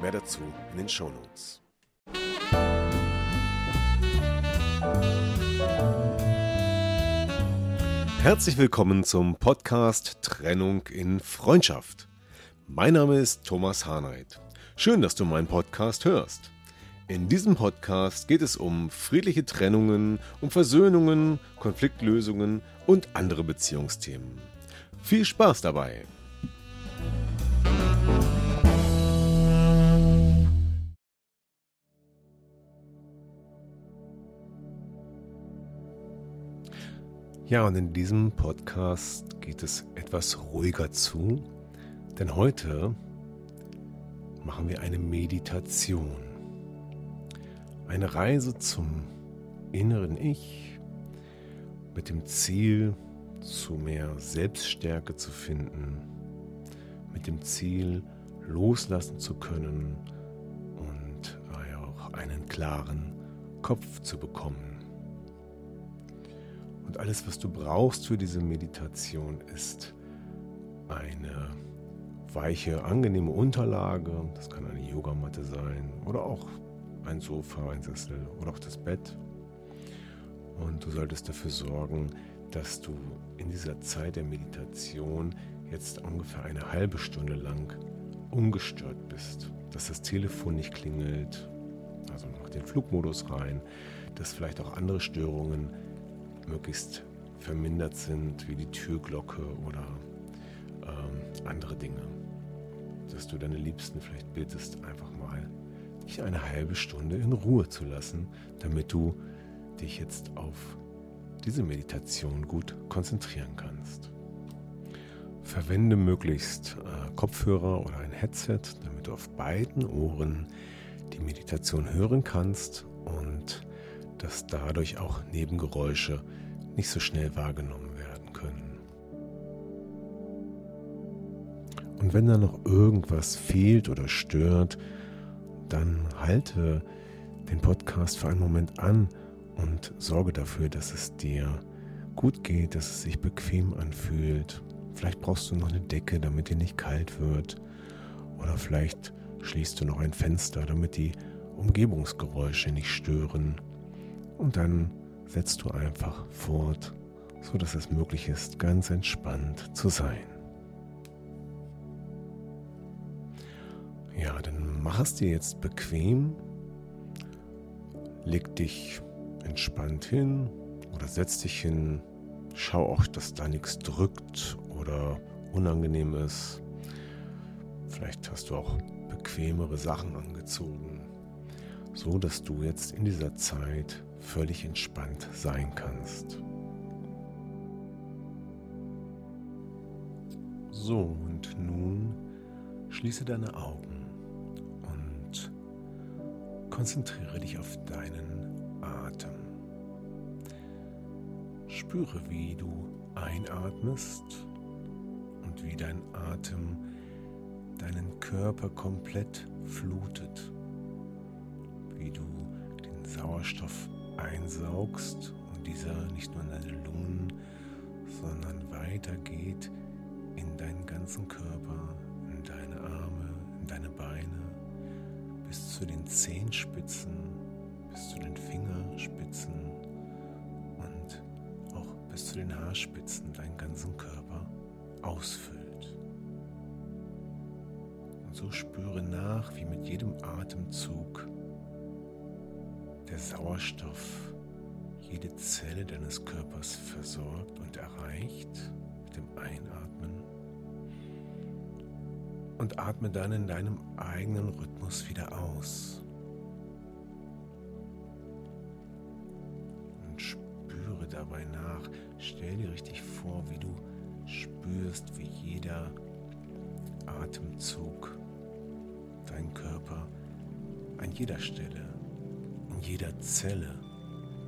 Mehr dazu in den Shownotes. Herzlich willkommen zum Podcast Trennung in Freundschaft. Mein Name ist Thomas Harnight. Schön, dass du meinen Podcast hörst. In diesem Podcast geht es um friedliche Trennungen, um Versöhnungen, Konfliktlösungen und andere Beziehungsthemen. Viel Spaß dabei! Ja, und in diesem Podcast geht es etwas ruhiger zu, denn heute machen wir eine Meditation. Eine Reise zum inneren Ich mit dem Ziel, zu mehr Selbststärke zu finden, mit dem Ziel, loslassen zu können und auch einen klaren Kopf zu bekommen. Und alles, was du brauchst für diese Meditation, ist eine weiche, angenehme Unterlage. Das kann eine Yogamatte sein oder auch ein Sofa, ein Sessel oder auch das Bett. Und du solltest dafür sorgen, dass du in dieser Zeit der Meditation jetzt ungefähr eine halbe Stunde lang ungestört bist. Dass das Telefon nicht klingelt, also mach den Flugmodus rein, dass vielleicht auch andere Störungen möglichst vermindert sind, wie die Türglocke oder ähm, andere Dinge. Dass du deine Liebsten vielleicht bittest, einfach mal dich eine halbe Stunde in Ruhe zu lassen, damit du dich jetzt auf diese Meditation gut konzentrieren kannst. Verwende möglichst äh, Kopfhörer oder ein Headset, damit du auf beiden Ohren die Meditation hören kannst und dass dadurch auch Nebengeräusche nicht so schnell wahrgenommen werden können. Und wenn da noch irgendwas fehlt oder stört, dann halte den Podcast für einen Moment an und sorge dafür, dass es dir gut geht, dass es sich bequem anfühlt. Vielleicht brauchst du noch eine Decke, damit dir nicht kalt wird. Oder vielleicht schließt du noch ein Fenster, damit die Umgebungsgeräusche nicht stören. Und dann setzt du einfach fort, sodass es möglich ist, ganz entspannt zu sein. Ja, dann mach es dir jetzt bequem. Leg dich entspannt hin oder setz dich hin. Schau auch, dass da nichts drückt oder unangenehm ist. Vielleicht hast du auch bequemere Sachen angezogen, so dass du jetzt in dieser Zeit völlig entspannt sein kannst. So, und nun schließe deine Augen und konzentriere dich auf deinen Atem. Spüre, wie du einatmest und wie dein Atem deinen Körper komplett flutet, wie du den Sauerstoff einsaugst und dieser nicht nur in deine Lungen, sondern weitergeht in deinen ganzen Körper, in deine Arme, in deine Beine, bis zu den Zehenspitzen, bis zu den Fingerspitzen und auch bis zu den Haarspitzen deinen ganzen Körper ausfüllt. Und so spüre nach, wie mit jedem Atemzug der Sauerstoff jede Zelle deines Körpers versorgt und erreicht mit dem Einatmen. Und atme dann in deinem eigenen Rhythmus wieder aus. Und spüre dabei nach. Stell dir richtig vor, wie du spürst, wie jeder Atemzug deinen Körper an jeder Stelle, jeder Zelle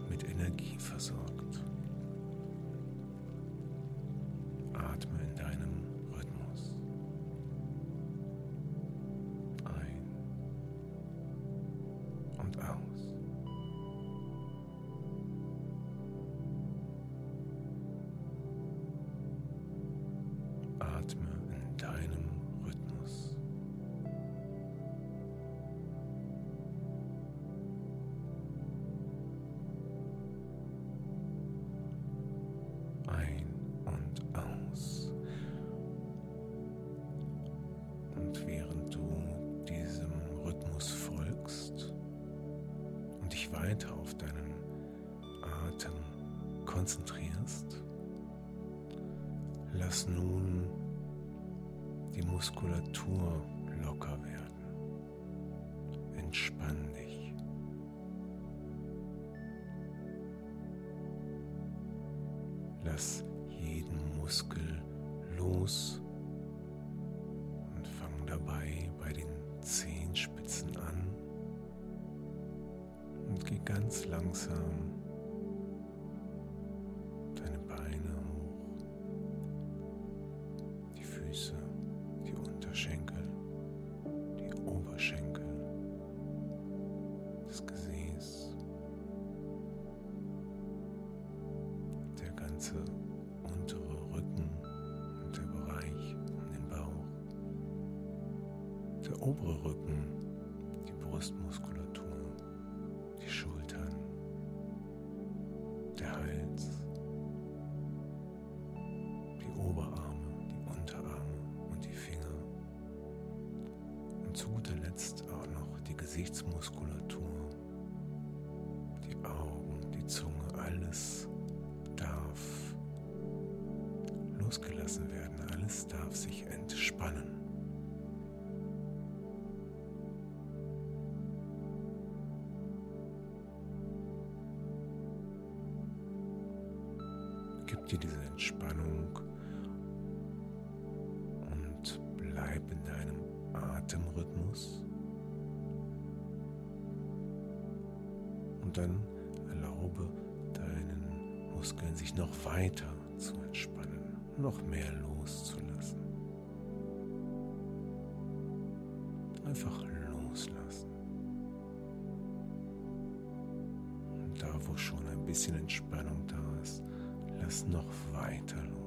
mit Energie versorgt. Konzentrierst, lass nun die Muskulatur locker werden. Entspann ganze untere Rücken und der Bereich um den Bauch, der obere Rücken, die Brustmuskulatur, die Schultern, der Hals, die Oberarme, die Unterarme und die Finger. Und zu guter Letzt auch noch die Gesichtsmuskulatur, die Augen, die Zunge, alles losgelassen werden, alles darf sich entspannen. Gib dir diese Entspannung und bleib in deinem Atemrhythmus. Und dann erlaube deinen Muskeln sich noch weiter zu entspannen, noch mehr loszulassen. Einfach loslassen. Und da, wo schon ein bisschen Entspannung da ist, lass noch weiter los.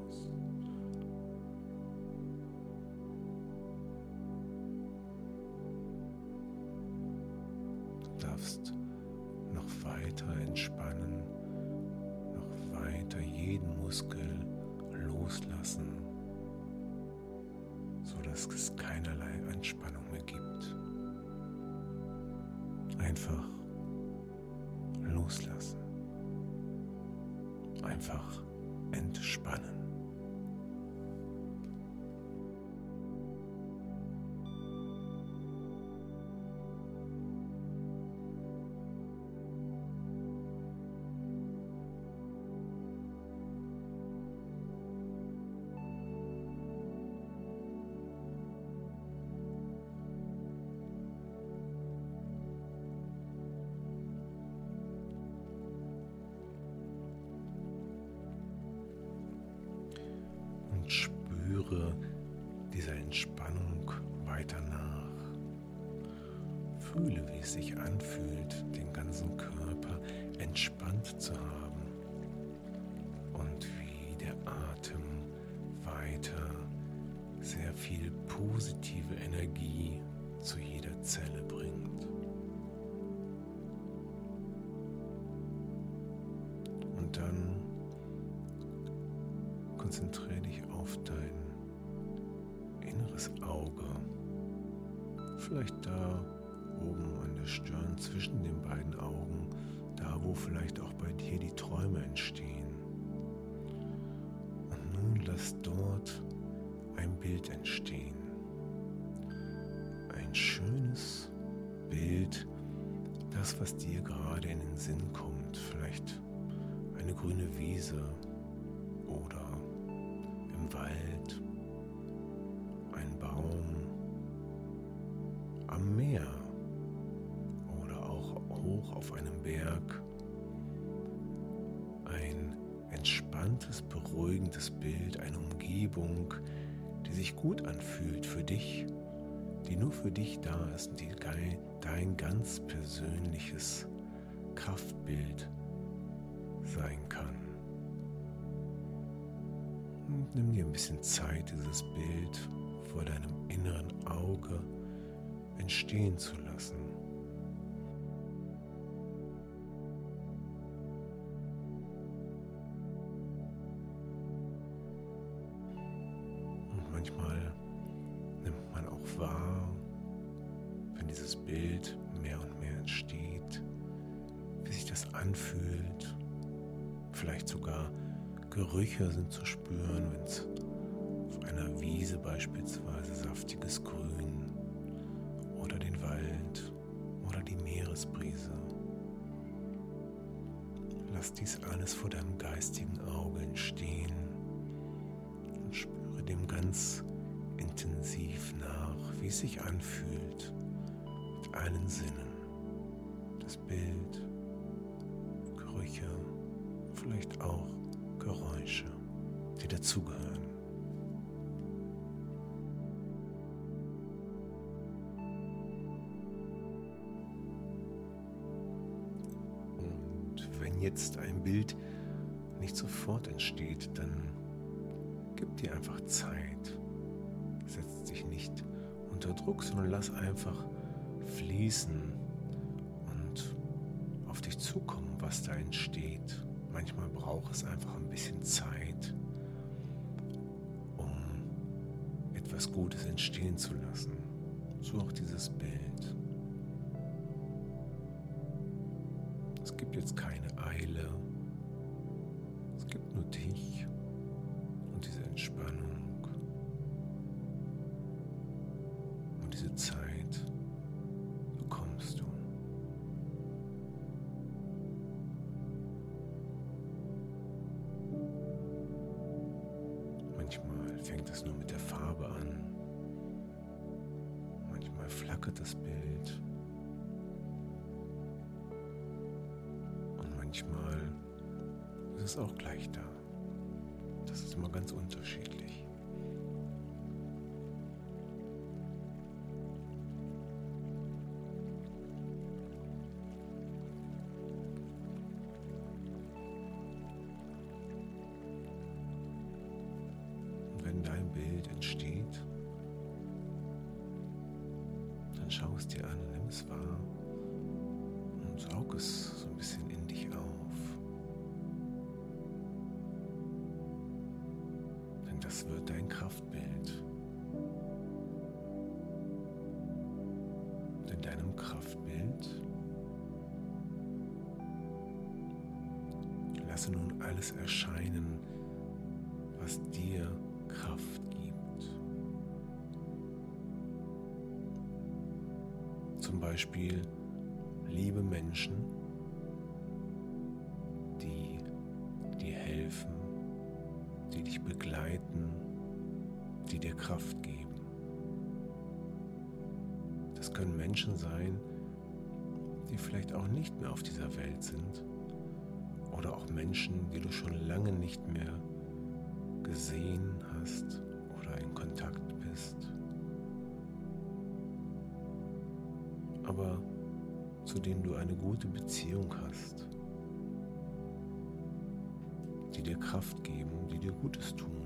Sodass es keinerlei Anspannung mehr gibt. Einfach loslassen. Einfach entspannen. Konzentriere dich auf dein inneres Auge. Vielleicht da oben an der Stirn zwischen den beiden Augen, da wo vielleicht auch bei dir die Träume entstehen. Und nun lass dort ein Bild entstehen. Ein schönes Bild, das, was dir gerade in den Sinn kommt. Vielleicht eine grüne Wiese ein Wald, ein Baum, am Meer oder auch hoch auf einem Berg. Ein entspanntes, beruhigendes Bild, eine Umgebung, die sich gut anfühlt für dich, die nur für dich da ist, die dein ganz persönliches Kraftbild sein kann. Und nimm dir ein bisschen Zeit, dieses Bild vor deinem inneren Auge entstehen zu lassen. Und manchmal nimmt man auch wahr, wenn dieses Bild mehr und mehr entsteht, wie sich das anfühlt, vielleicht sogar Gerüche sind zu spüren, wenn es auf einer Wiese beispielsweise saftiges Grün oder den Wald oder die Meeresbrise. Lass dies alles vor deinem geistigen Auge entstehen und spüre dem ganz intensiv nach, wie es sich anfühlt mit allen Sinnen. Das Bild, Gerüche, vielleicht auch Geräusche, die dazugehören. Und wenn jetzt ein Bild nicht sofort entsteht, dann gib dir einfach Zeit. Setz dich nicht unter Druck, sondern lass einfach fließen und auf dich zukommen, was da entsteht. Manchmal braucht es einfach ein bisschen Zeit, um etwas Gutes entstehen zu lassen. So auch dieses Bild. Es gibt jetzt keine Eile. Es gibt nur dich dann schau es dir an, nimm es wahr und saug es so ein bisschen in dich auf. Denn das wird dein Kraftbild. Und in deinem Kraftbild lasse nun alles erscheinen, was dir Kraft Zum Beispiel liebe Menschen, die dir helfen, die dich begleiten, die dir Kraft geben. Das können Menschen sein, die vielleicht auch nicht mehr auf dieser Welt sind oder auch Menschen, die du schon lange nicht mehr gesehen hast zu denen du eine gute Beziehung hast, die dir Kraft geben, die dir Gutes tun.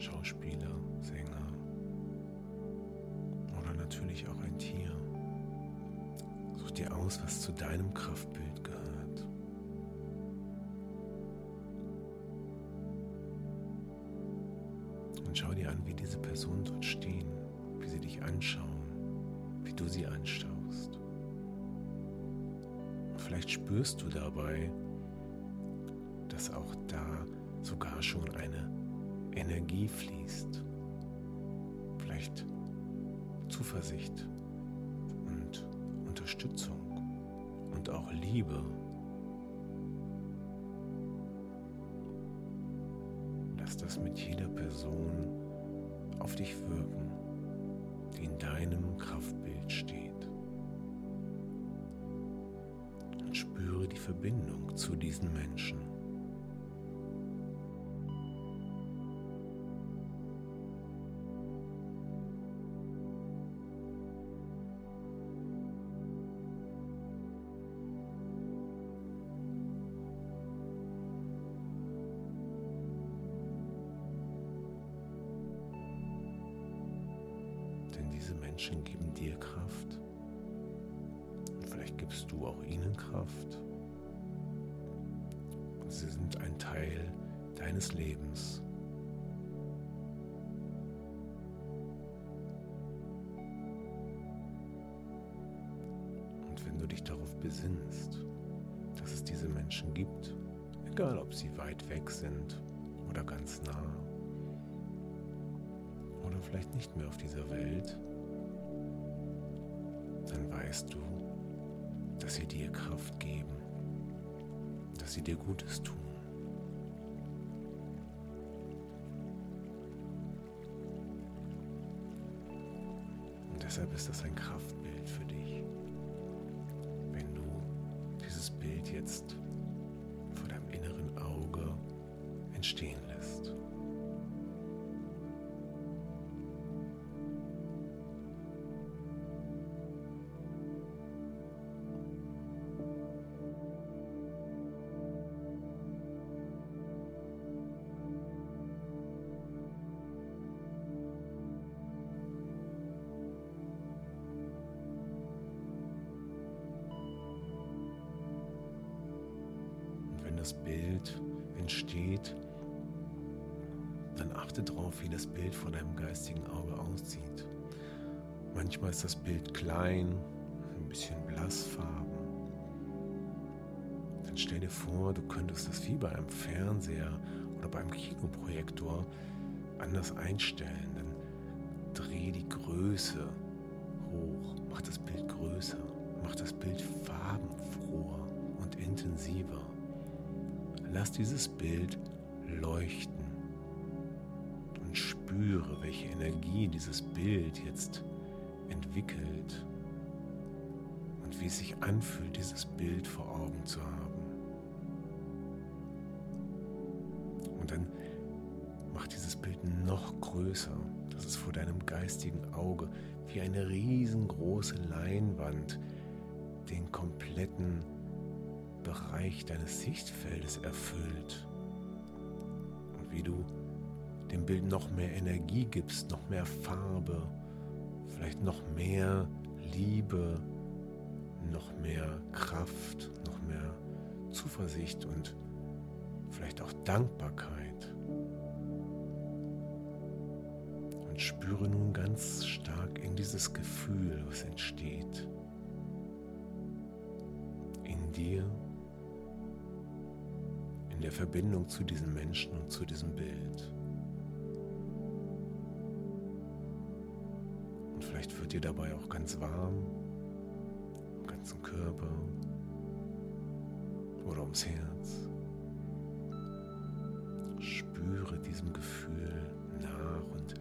Schauspieler, Sänger oder natürlich auch ein Tier. Such dir aus, was zu deinem Kraftbild gehört. Und schau dir an, wie diese Personen dort stehen, wie sie dich anschauen, wie du sie anschaust. Und vielleicht spürst du dabei, dass auch da sogar schon eine Energie fließt. Vielleicht Zuversicht und Unterstützung und auch Liebe. Lass das mit jeder Person auf dich wirken, die in deinem Kraftbild steht. Und spüre die Verbindung zu diesen Menschen. Diese Menschen geben dir Kraft. Und vielleicht gibst du auch ihnen Kraft. Sie sind ein Teil deines Lebens. Und wenn du dich darauf besinnst, dass es diese Menschen gibt, egal ob sie weit weg sind oder ganz nah, vielleicht nicht mehr auf dieser Welt, dann weißt du, dass sie dir Kraft geben, dass sie dir Gutes tun. Und deshalb ist das ein Kraftbild das Bild entsteht, dann achte darauf, wie das Bild vor deinem geistigen Auge aussieht. Manchmal ist das Bild klein, ein bisschen blassfarben. Dann stell dir vor, du könntest das wie bei einem Fernseher oder beim Kinoprojektor anders einstellen. Dann dreh die Größe hoch, mach das Bild größer, mach das Bild farbenfroher und intensiver. Lass dieses Bild leuchten und spüre, welche Energie dieses Bild jetzt entwickelt und wie es sich anfühlt, dieses Bild vor Augen zu haben. Und dann mach dieses Bild noch größer, dass es vor deinem geistigen Auge wie eine riesengroße Leinwand den kompletten Bereich deines Sichtfeldes erfüllt und wie du dem Bild noch mehr Energie gibst, noch mehr Farbe, vielleicht noch mehr Liebe, noch mehr Kraft, noch mehr Zuversicht und vielleicht auch Dankbarkeit. Und spüre nun ganz stark in dieses Gefühl, was entsteht. In dir in der Verbindung zu diesen Menschen und zu diesem Bild. Und vielleicht wird dir dabei auch ganz warm im ganzen Körper oder ums Herz. Spüre diesem Gefühl nach und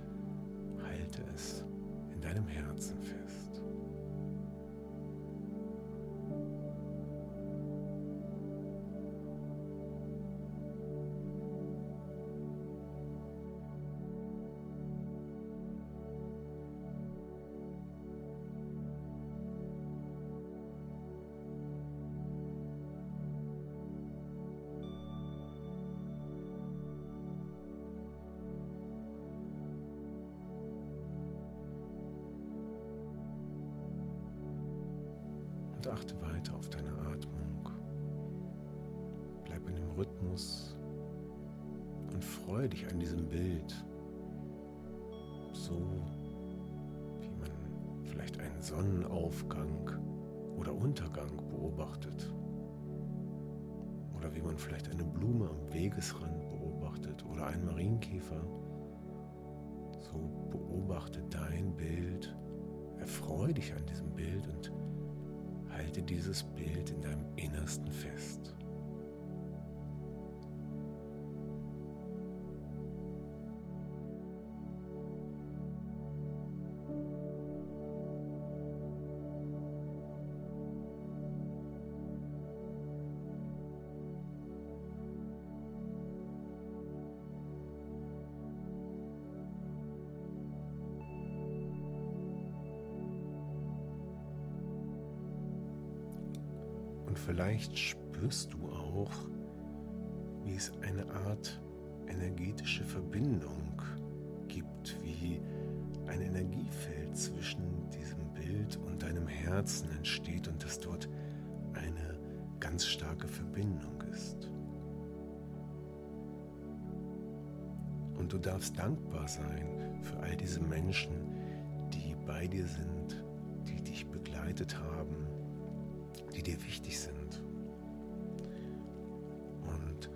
halte es in deinem Herzen fest. Achte weiter auf deine Atmung. Bleib in dem Rhythmus und freue dich an diesem Bild. So wie man vielleicht einen Sonnenaufgang oder Untergang beobachtet. Oder wie man vielleicht eine Blume am Wegesrand beobachtet oder einen Marienkäfer. So beobachte dein Bild, erfreue dich an diesem Bild und halte dieses Bild in deinem Innersten fest. Vielleicht spürst du auch, wie es eine Art energetische Verbindung gibt, wie ein Energiefeld zwischen diesem Bild und deinem Herzen entsteht und dass dort eine ganz starke Verbindung ist. Und du darfst dankbar sein für all diese Menschen, die bei dir sind, die dich begleitet haben, die dir wichtig sind. Und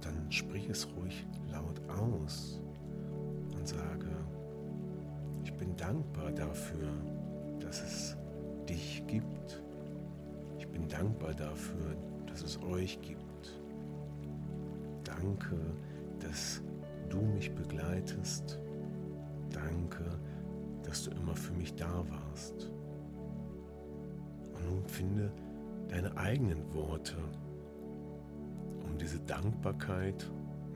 dann sprich es ruhig laut aus und sage, ich bin dankbar dafür, dass es dich gibt. Ich bin dankbar dafür, dass es euch gibt. Danke, dass du mich begleitest. Danke, dass du immer für mich da warst. Und nun finde deine eigenen Worte, um diese Dankbarkeit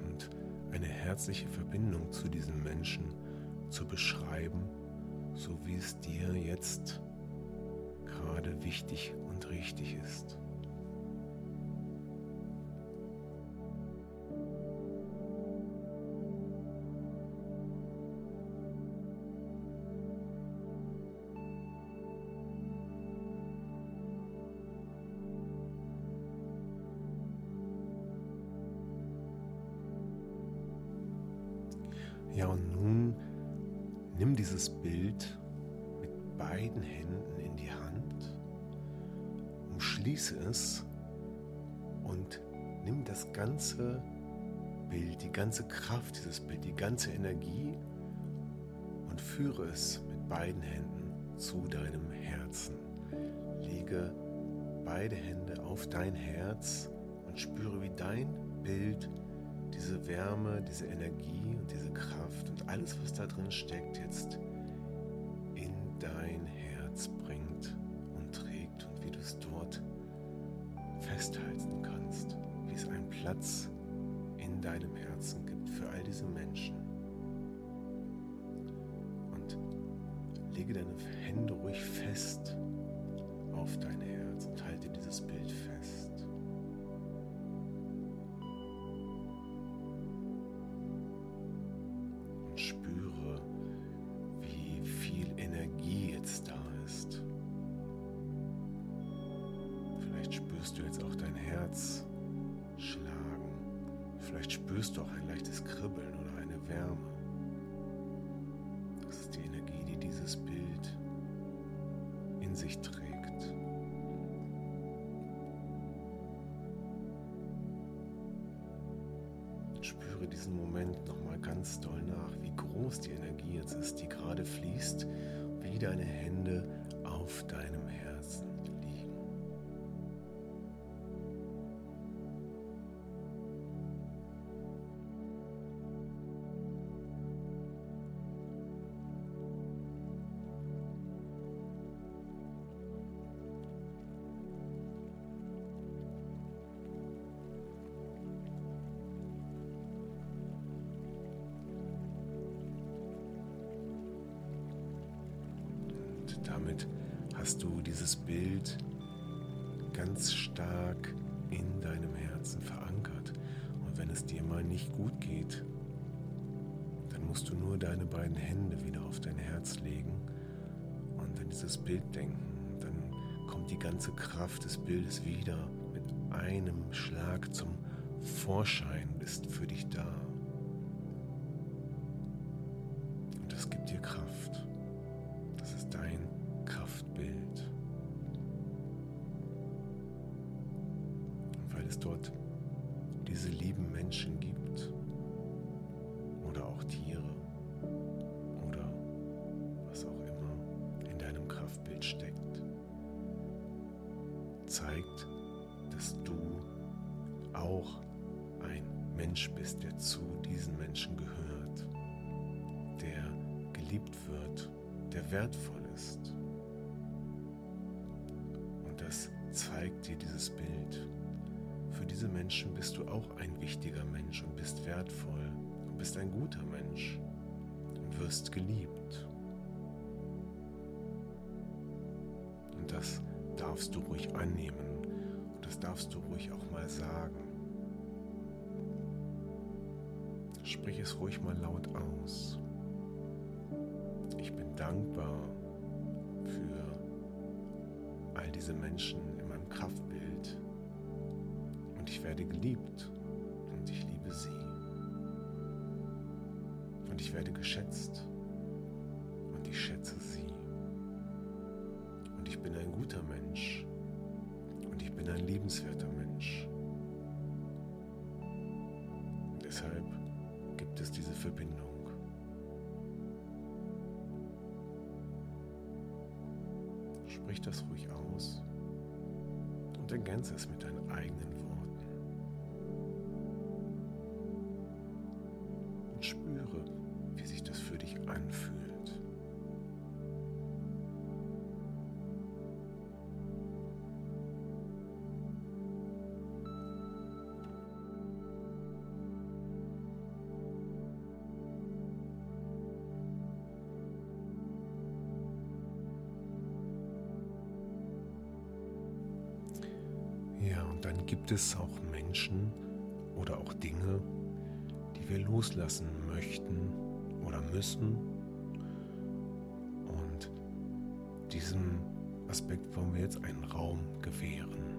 und eine herzliche Verbindung zu diesen Menschen zu beschreiben, so wie es dir jetzt gerade wichtig und richtig ist. Energie und führe es mit beiden Händen zu deinem Herzen. Lege beide Hände auf dein Herz und spüre, wie dein Bild diese Wärme, diese Energie und diese Kraft und alles, was da drin steckt, jetzt in dein Herz bringt und trägt und wie du es dort festhalten kannst, wie es einen Platz in deinem Herzen gibt für all diese Menschen. Lege deine Hände ruhig fest auf dein Herz und halte dieses Bild fest. spürst du jetzt auch dein Herz schlagen. Vielleicht spürst du auch ein Spüre diesen Moment nochmal ganz doll nach, wie groß die Energie jetzt ist, die gerade fließt, wie deine Hände auf deinem damit hast du dieses Bild ganz stark in deinem Herzen verankert. Und wenn es dir mal nicht gut geht, dann musst du nur deine beiden Hände wieder auf dein Herz legen und an dieses Bild denken. Dann kommt die ganze Kraft des Bildes wieder mit einem Schlag zum Vorschein, ist für dich da. Kraftbild steckt, zeigt, dass du auch ein Mensch bist, der zu diesen Menschen gehört, der geliebt wird, der wertvoll ist. Und das zeigt dir dieses Bild. Für diese Menschen bist du auch ein wichtiger Mensch und bist wertvoll und bist ein guter Mensch und wirst geliebt. Darfst du ruhig annehmen und das darfst du ruhig auch mal sagen. Sprich es ruhig mal laut aus. Ich bin dankbar für all diese Menschen in meinem Kraftbild und ich werde geliebt und ich liebe sie. Und ich werde geschätzt guter Mensch und ich bin ein liebenswerter Mensch. Deshalb gibt es diese Verbindung. Sprich das ruhig aus und ergänze es mit deinen eigenen Worten. Gibt es auch Menschen oder auch Dinge, die wir loslassen möchten oder müssen. Und diesem Aspekt wollen wir jetzt einen Raum gewähren.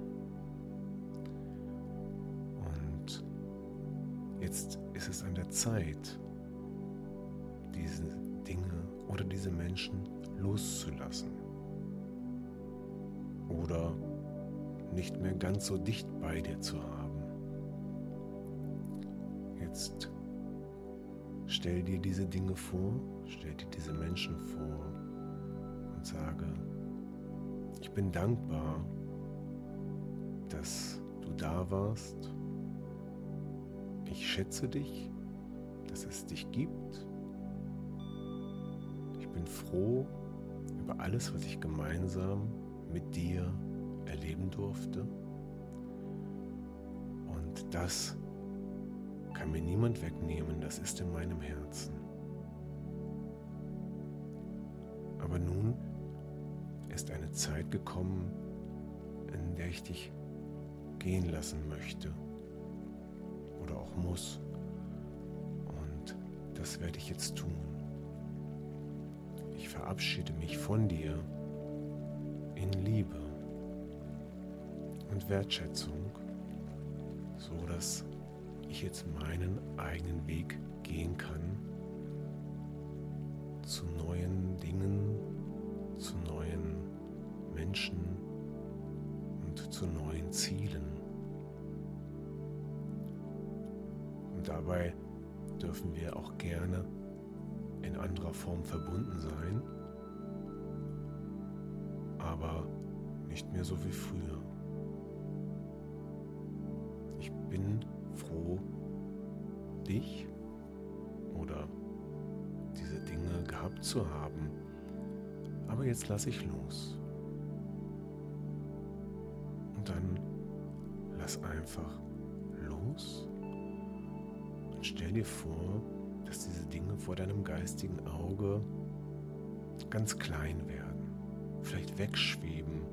Und jetzt ist es an der Zeit, diese Dinge oder diese Menschen loszulassen. Oder nicht mehr ganz so dicht bei dir zu haben. Jetzt stell dir diese Dinge vor, stell dir diese Menschen vor und sage, ich bin dankbar, dass du da warst. Ich schätze dich, dass es dich gibt. Ich bin froh über alles, was ich gemeinsam mit dir erleben durfte. Und das kann mir niemand wegnehmen, das ist in meinem Herzen. Aber nun ist eine Zeit gekommen, in der ich dich gehen lassen möchte oder auch muss. Und das werde ich jetzt tun. Ich verabschiede mich von dir in Liebe und Wertschätzung, so dass ich jetzt meinen eigenen Weg gehen kann zu neuen Dingen, zu neuen Menschen und zu neuen Zielen. Und dabei dürfen wir auch gerne in anderer Form verbunden sein, aber nicht mehr so wie früher. Dich oder diese Dinge gehabt zu haben, aber jetzt lasse ich los. Und dann lass einfach los und stell dir vor, dass diese Dinge vor deinem geistigen Auge ganz klein werden, vielleicht wegschweben,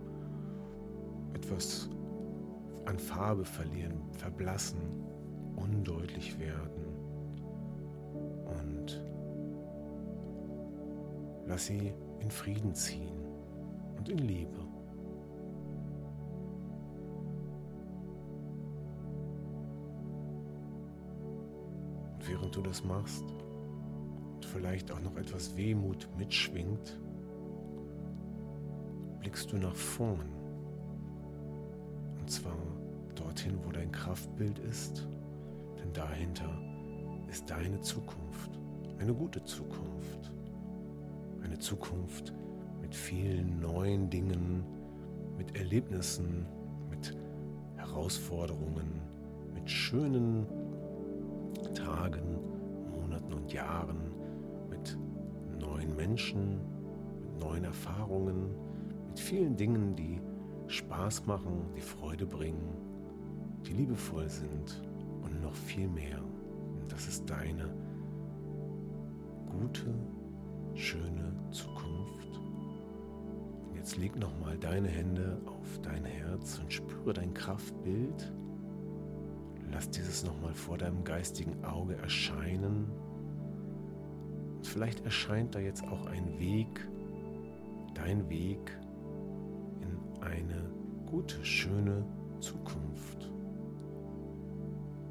etwas an Farbe verlieren, verblassen, undeutlich werden dass sie in Frieden ziehen und in Liebe. Und während du das machst und vielleicht auch noch etwas Wehmut mitschwingt, blickst du nach vorn. Und zwar dorthin, wo dein Kraftbild ist, denn dahinter ist deine Zukunft, eine gute Zukunft eine Zukunft mit vielen neuen Dingen, mit Erlebnissen, mit Herausforderungen, mit schönen Tagen, Monaten und Jahren, mit neuen Menschen, mit neuen Erfahrungen, mit vielen Dingen, die Spaß machen, die Freude bringen, die liebevoll sind und noch viel mehr. Und das ist deine gute, schöne Zukunft. Und jetzt leg nochmal deine Hände auf dein Herz und spüre dein Kraftbild. Lass dieses nochmal vor deinem geistigen Auge erscheinen. Und vielleicht erscheint da jetzt auch ein Weg, dein Weg in eine gute, schöne Zukunft,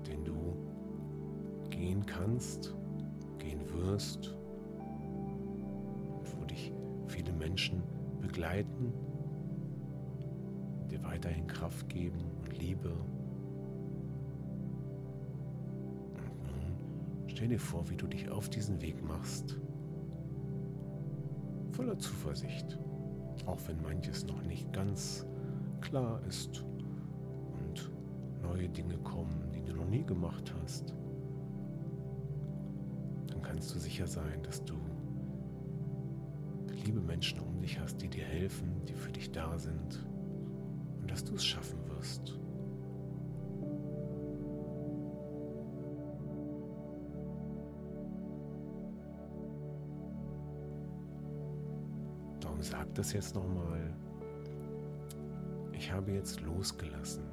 den du gehen kannst, gehen wirst, viele Menschen begleiten, dir weiterhin Kraft geben und Liebe. Und nun stell dir vor, wie du dich auf diesen Weg machst, voller Zuversicht, auch wenn manches noch nicht ganz klar ist und neue Dinge kommen, die du noch nie gemacht hast, dann kannst du sicher sein, dass du Menschen um dich hast, die dir helfen, die für dich da sind und dass du es schaffen wirst. Darum sag das jetzt nochmal. Ich habe jetzt losgelassen.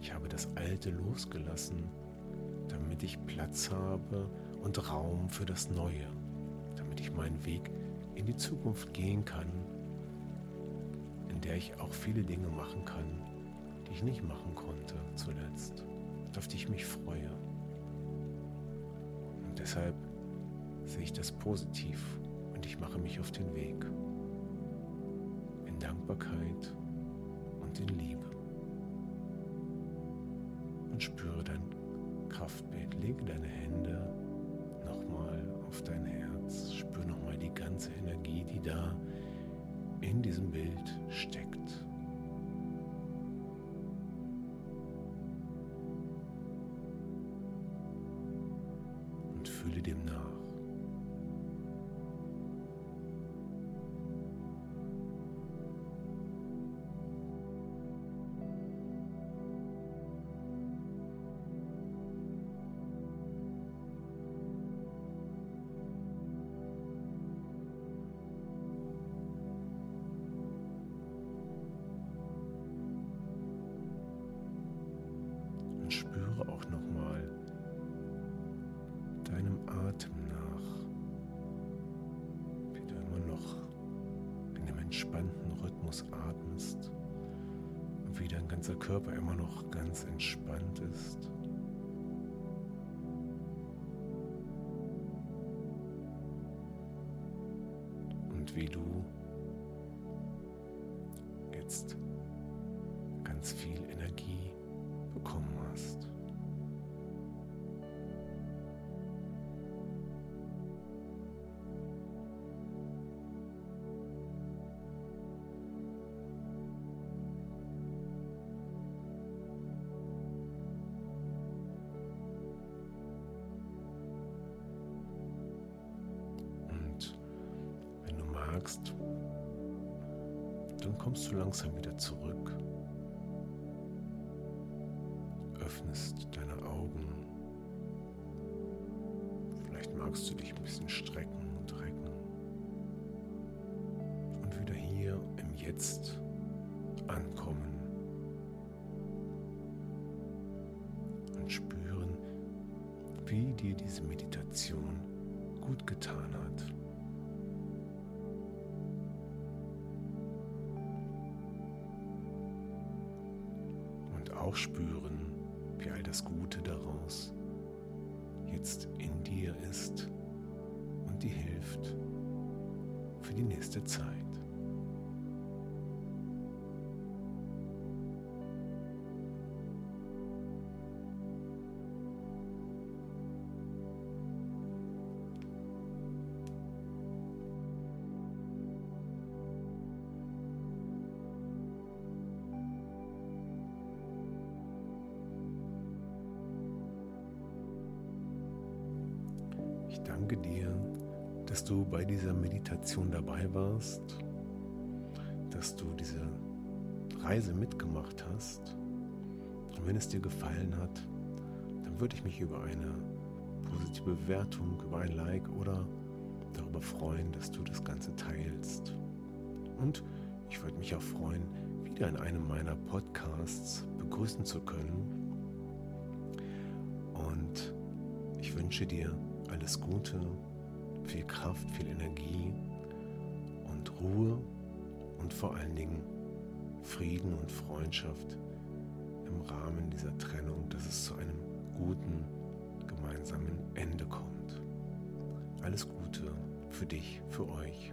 Ich habe das Alte losgelassen, damit ich Platz habe und Raum für das Neue meinen Weg in die Zukunft gehen kann, in der ich auch viele Dinge machen kann, die ich nicht machen konnte zuletzt, auf die ich mich freue. Und deshalb sehe ich das positiv und ich mache mich auf den Weg in Dankbarkeit und in Liebe. Und spüre dein Kraftbild, lege deine Hände nochmal auf dein Herz, spür nochmal die ganze Energie, die da in diesem Bild steckt. Entspannten Rhythmus atmest und wie dein ganzer Körper immer noch ganz entspannt ist. Dir diese Meditation gut getan hat. Und auch spüren, wie all das Gute daraus jetzt in dir ist und dir hilft für die nächste Zeit. Meditation dabei warst, dass du diese Reise mitgemacht hast. Und wenn es dir gefallen hat, dann würde ich mich über eine positive Bewertung, über ein Like oder darüber freuen, dass du das Ganze teilst. Und ich würde mich auch freuen, wieder in einem meiner Podcasts begrüßen zu können. Und ich wünsche dir alles Gute, viel Kraft, viel Energie und Ruhe und vor allen Dingen Frieden und Freundschaft im Rahmen dieser Trennung, dass es zu einem guten gemeinsamen Ende kommt. Alles Gute für dich, für euch.